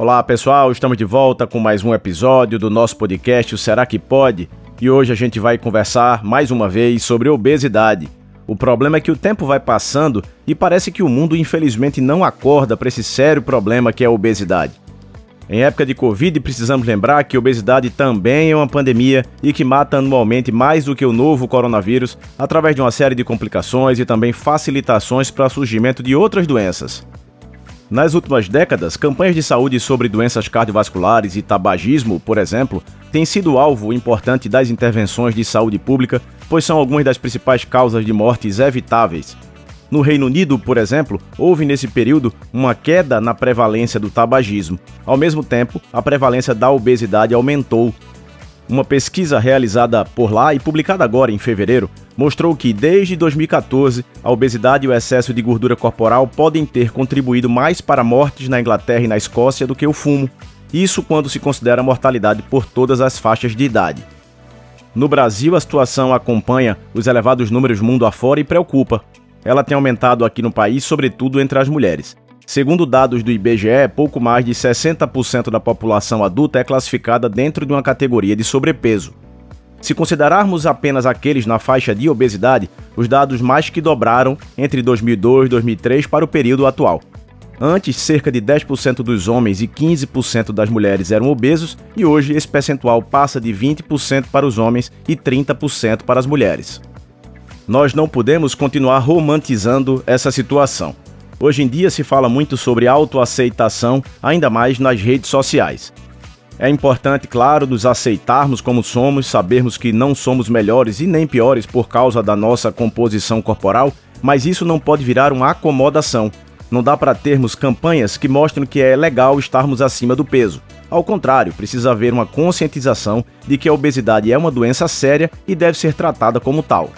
Olá pessoal, estamos de volta com mais um episódio do nosso podcast o Será que Pode? E hoje a gente vai conversar mais uma vez sobre obesidade. O problema é que o tempo vai passando e parece que o mundo infelizmente não acorda para esse sério problema que é a obesidade. Em época de Covid, precisamos lembrar que obesidade também é uma pandemia e que mata anualmente mais do que o novo coronavírus, através de uma série de complicações e também facilitações para o surgimento de outras doenças. Nas últimas décadas, campanhas de saúde sobre doenças cardiovasculares e tabagismo, por exemplo, têm sido alvo importante das intervenções de saúde pública, pois são algumas das principais causas de mortes evitáveis. No Reino Unido, por exemplo, houve nesse período uma queda na prevalência do tabagismo. Ao mesmo tempo, a prevalência da obesidade aumentou, uma pesquisa realizada por lá e publicada agora em fevereiro mostrou que, desde 2014, a obesidade e o excesso de gordura corporal podem ter contribuído mais para mortes na Inglaterra e na Escócia do que o fumo. Isso quando se considera mortalidade por todas as faixas de idade. No Brasil, a situação acompanha os elevados números mundo afora e preocupa. Ela tem aumentado aqui no país, sobretudo entre as mulheres. Segundo dados do IBGE, pouco mais de 60% da população adulta é classificada dentro de uma categoria de sobrepeso. Se considerarmos apenas aqueles na faixa de obesidade, os dados mais que dobraram entre 2002 e 2003 para o período atual. Antes, cerca de 10% dos homens e 15% das mulheres eram obesos, e hoje esse percentual passa de 20% para os homens e 30% para as mulheres. Nós não podemos continuar romantizando essa situação. Hoje em dia se fala muito sobre autoaceitação, ainda mais nas redes sociais. É importante, claro, nos aceitarmos como somos, sabermos que não somos melhores e nem piores por causa da nossa composição corporal, mas isso não pode virar uma acomodação. Não dá para termos campanhas que mostrem que é legal estarmos acima do peso. Ao contrário, precisa haver uma conscientização de que a obesidade é uma doença séria e deve ser tratada como tal.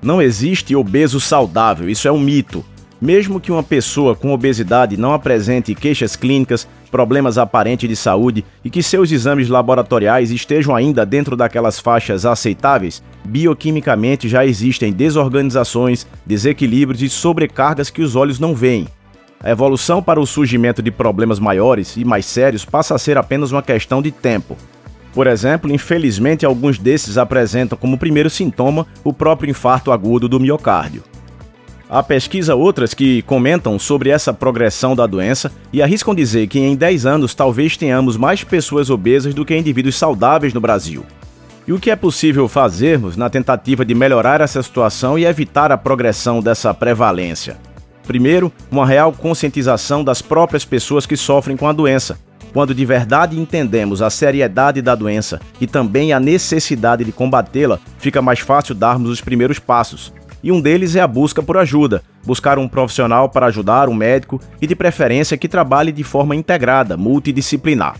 Não existe obeso saudável, isso é um mito. Mesmo que uma pessoa com obesidade não apresente queixas clínicas, problemas aparentes de saúde e que seus exames laboratoriais estejam ainda dentro daquelas faixas aceitáveis, bioquimicamente já existem desorganizações, desequilíbrios e sobrecargas que os olhos não veem. A evolução para o surgimento de problemas maiores e mais sérios passa a ser apenas uma questão de tempo. Por exemplo, infelizmente, alguns desses apresentam como primeiro sintoma o próprio infarto agudo do miocárdio. Há pesquisa outras que comentam sobre essa progressão da doença e arriscam dizer que em 10 anos talvez tenhamos mais pessoas obesas do que indivíduos saudáveis no Brasil. E o que é possível fazermos na tentativa de melhorar essa situação e evitar a progressão dessa prevalência? Primeiro, uma real conscientização das próprias pessoas que sofrem com a doença. Quando de verdade entendemos a seriedade da doença e também a necessidade de combatê-la, fica mais fácil darmos os primeiros passos e um deles é a busca por ajuda, buscar um profissional para ajudar, um médico e de preferência que trabalhe de forma integrada, multidisciplinar.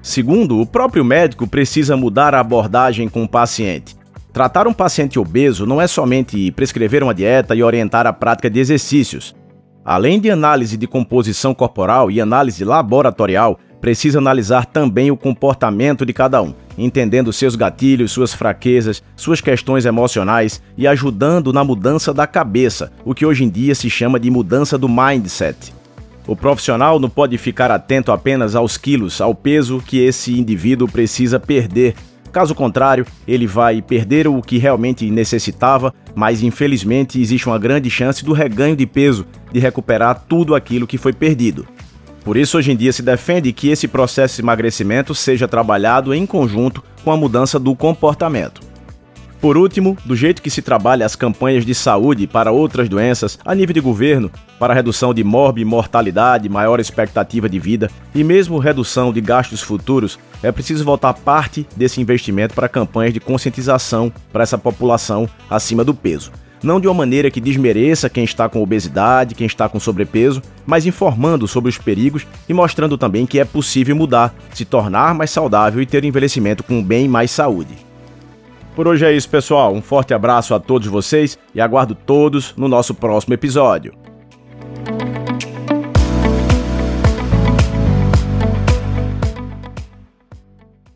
Segundo, o próprio médico precisa mudar a abordagem com o paciente. Tratar um paciente obeso não é somente prescrever uma dieta e orientar a prática de exercícios. Além de análise de composição corporal e análise laboratorial, precisa analisar também o comportamento de cada um entendendo seus gatilhos, suas fraquezas, suas questões emocionais e ajudando na mudança da cabeça, o que hoje em dia se chama de mudança do mindset. O profissional não pode ficar atento apenas aos quilos, ao peso que esse indivíduo precisa perder. Caso contrário, ele vai perder o que realmente necessitava, mas infelizmente existe uma grande chance do reganho de peso, de recuperar tudo aquilo que foi perdido. Por isso, hoje em dia se defende que esse processo de emagrecimento seja trabalhado em conjunto com a mudança do comportamento. Por último, do jeito que se trabalha as campanhas de saúde para outras doenças a nível de governo, para redução de morbi mortalidade, maior expectativa de vida e mesmo redução de gastos futuros, é preciso voltar parte desse investimento para campanhas de conscientização para essa população acima do peso não de uma maneira que desmereça quem está com obesidade, quem está com sobrepeso, mas informando sobre os perigos e mostrando também que é possível mudar, se tornar mais saudável e ter envelhecimento com bem mais saúde. Por hoje é isso, pessoal. Um forte abraço a todos vocês e aguardo todos no nosso próximo episódio.